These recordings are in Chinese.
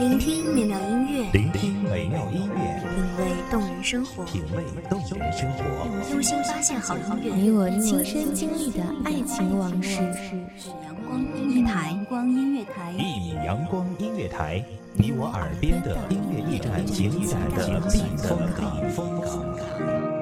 聆听美妙音乐，聆听美妙音乐，品味动人生活，品味动人生活，用心发现好音乐。你我亲身经历的爱情往事，一米阳光音乐台，一米阳光音乐台，你我耳边的音乐驿站，请下载的必登卡。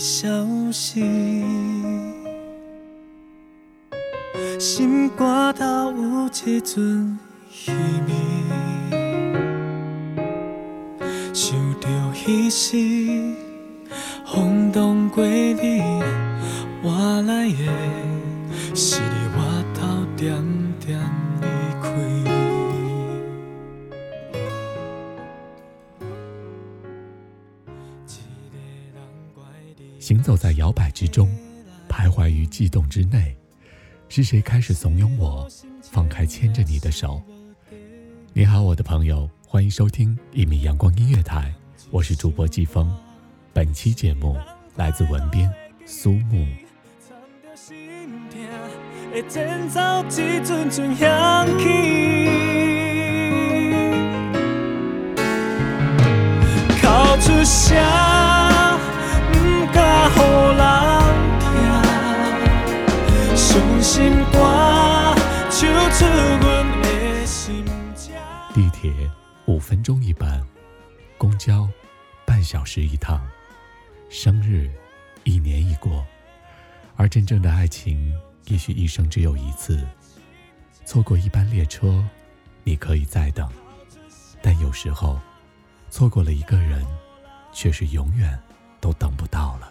消息。心肝头有一阵稀微，想到彼时风动过你，我来的，是你我头点。行走在摇摆之中，徘徊于悸动之内，是谁开始怂恿我放开牵着你的手？你好，我的朋友，欢迎收听一米阳光音乐台，我是主播季风。本期节目来自文编苏木。铁五分钟一班，公交半小时一趟，生日一年一过，而真正的爱情也许一生只有一次。错过一班列车，你可以再等，但有时候错过了一个人，却是永远都等不到了。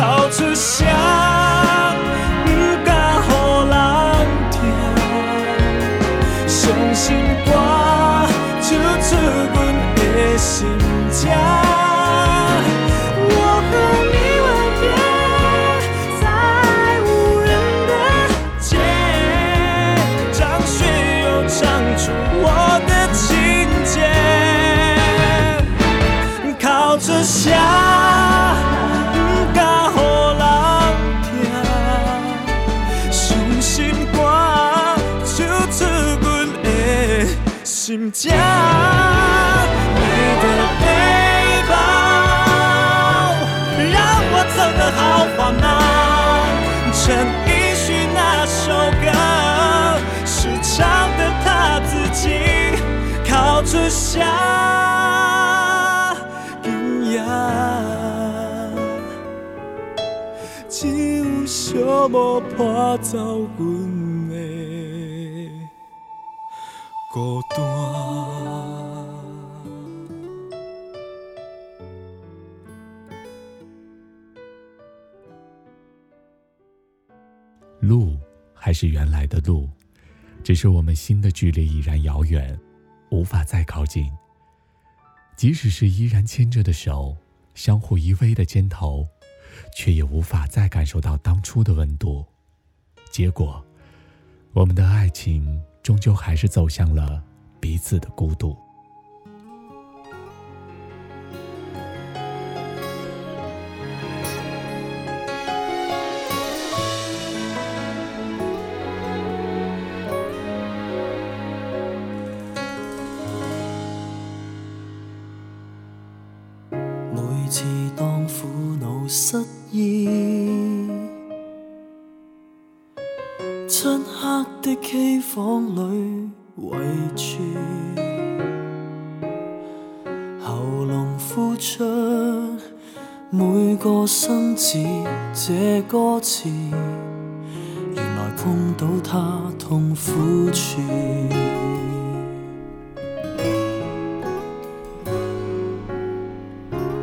好出夏。家。你的背包让我走得好缓慢。陈奕迅那首歌是唱的他自己，靠着下，今夜只有寂寞伴走阮的。孤单。路还是原来的路，只是我们心的距离已然遥远，无法再靠近。即使是依然牵着的手，相互依偎的肩头，却也无法再感受到当初的温度。结果，我们的爱情。终究还是走向了彼此的孤独。K 房里围住，喉咙呼出每个生字，这歌词原来碰到他痛苦处，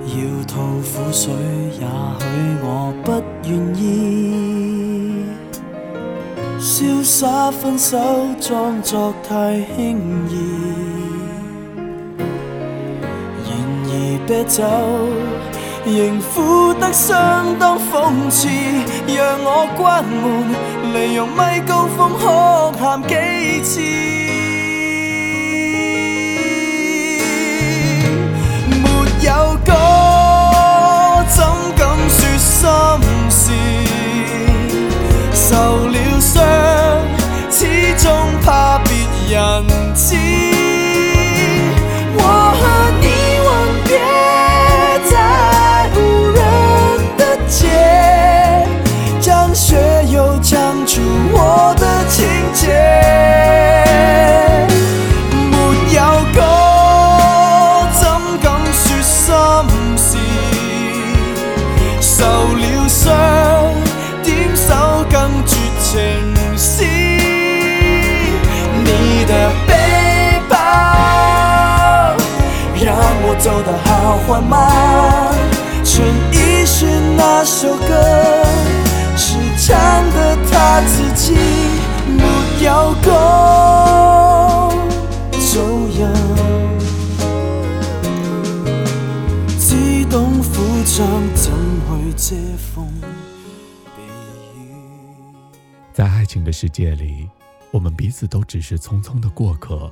要吐苦水，也许我不愿意。潇洒分手，装作太轻易。然而啤酒仍苦得相当讽刺。让我关门，利用米高峰可喊几次。没有歌，怎敢说心事？受了伤。缓慢。全都是那首歌是唱的他自己没有歌走样激动浮躁怎会这样在爱情的世界里我们彼此都只是匆匆的过客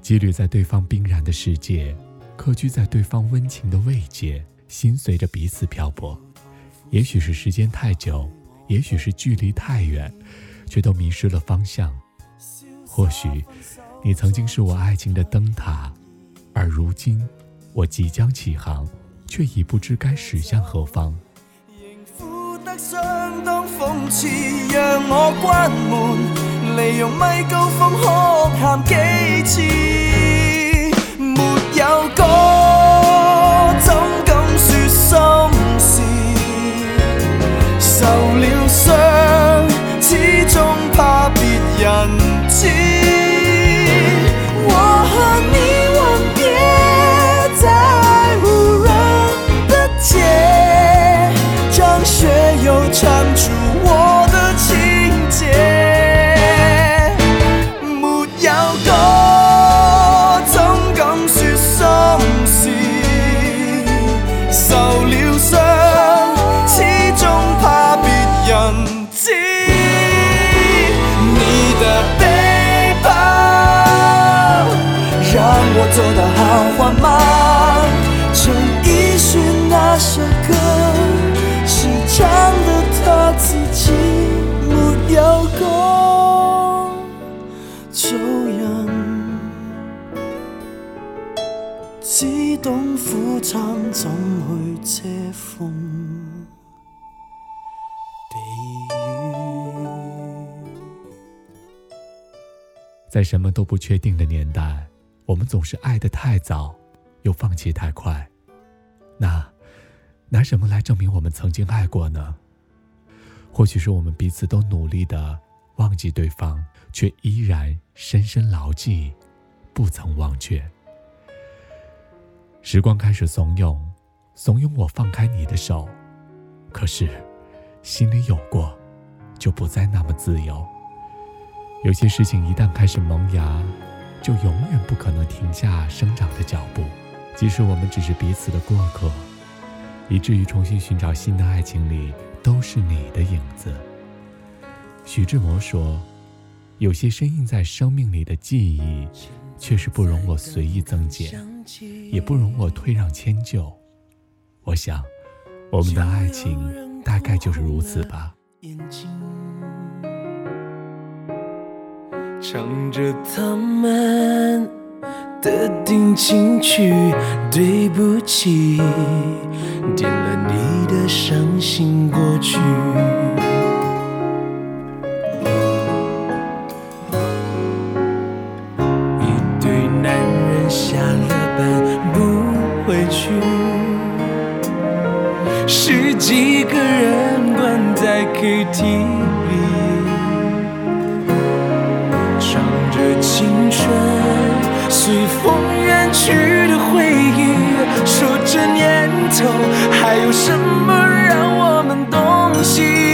几率在对方冰然的世界客居在对方温情的慰藉，心随着彼此漂泊。也许是时间太久，也许是距离太远，却都迷失了方向。或许，你曾经是我爱情的灯塔，而如今，我即将起航，却已不知该驶向何方。有歌，怎敢说心事？受了。在什么都不确定的年代，我们总是爱的太早，又放弃太快。那拿什么来证明我们曾经爱过呢？或许是我们彼此都努力的忘记对方，却依然深深牢记，不曾忘却。时光开始怂恿，怂恿我放开你的手，可是心里有过，就不再那么自由。有些事情一旦开始萌芽，就永远不可能停下生长的脚步。即使我们只是彼此的过客，以至于重新寻找新的爱情里都是你的影子。徐志摩说：“有些深印在生命里的记忆，却是不容我随意增减，也不容我退让迁就。”我想，我们的爱情大概就是如此吧。唱着他们的定情曲，对不起，点了你的伤心过去。一对男人下了班不回去，十几个人关在 KTV。青春随风远去的回忆，说这年头，还有什么让我们动心？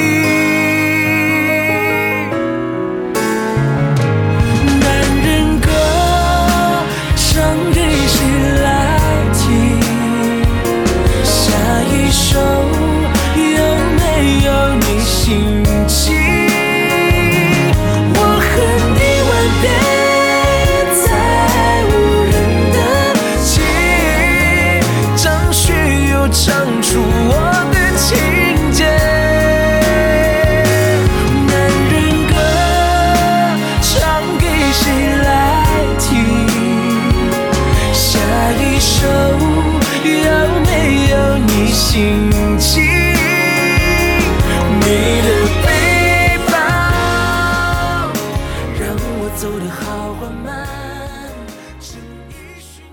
走好缓慢。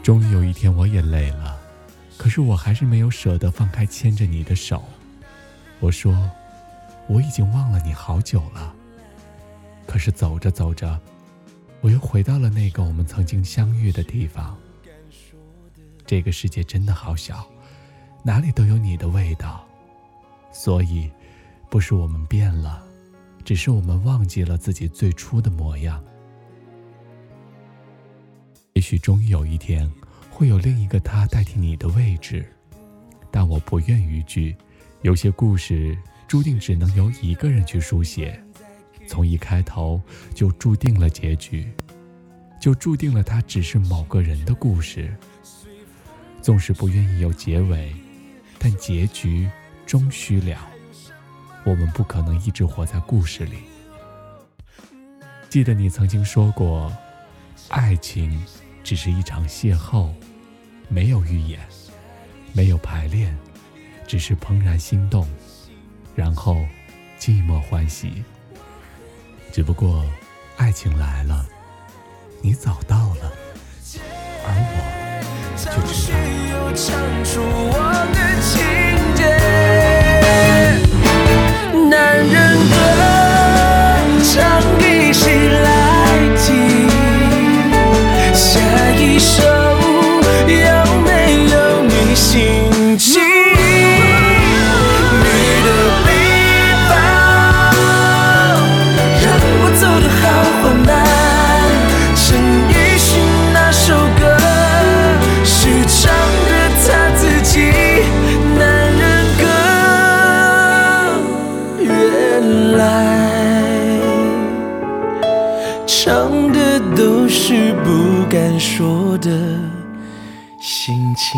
终于有一天我也累了，可是我还是没有舍得放开牵着你的手。我说，我已经忘了你好久了。可是走着走着，我又回到了那个我们曾经相遇的地方。这个世界真的好小，哪里都有你的味道。所以，不是我们变了，只是我们忘记了自己最初的模样。也许终于有一天，会有另一个他代替你的位置，但我不愿逾矩。有些故事注定只能由一个人去书写，从一开头就注定了结局，就注定了它只是某个人的故事。纵使不愿意有结尾，但结局终须了。我们不可能一直活在故事里。记得你曾经说过，爱情。只是一场邂逅，没有预演，没有排练，只是怦然心动，然后寂寞欢喜。只不过爱情来了，你早到了，而我就只有唱出我的情结，男人歌唱给谁来？都是不敢说的心情。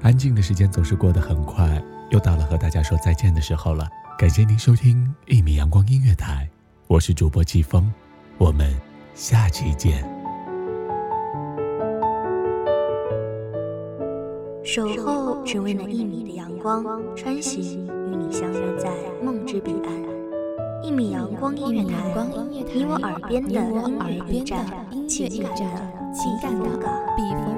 安静的时间总是过得很快，又到了和大家说再见的时候了。感谢您收听一米阳光音乐台，我是主播季风，我们下期见。守候，只为那一米的阳光穿行，与你相约在梦之彼岸。一米阳光，一米阳光，你我耳边的，音我耳边的，情感的，情感的，笔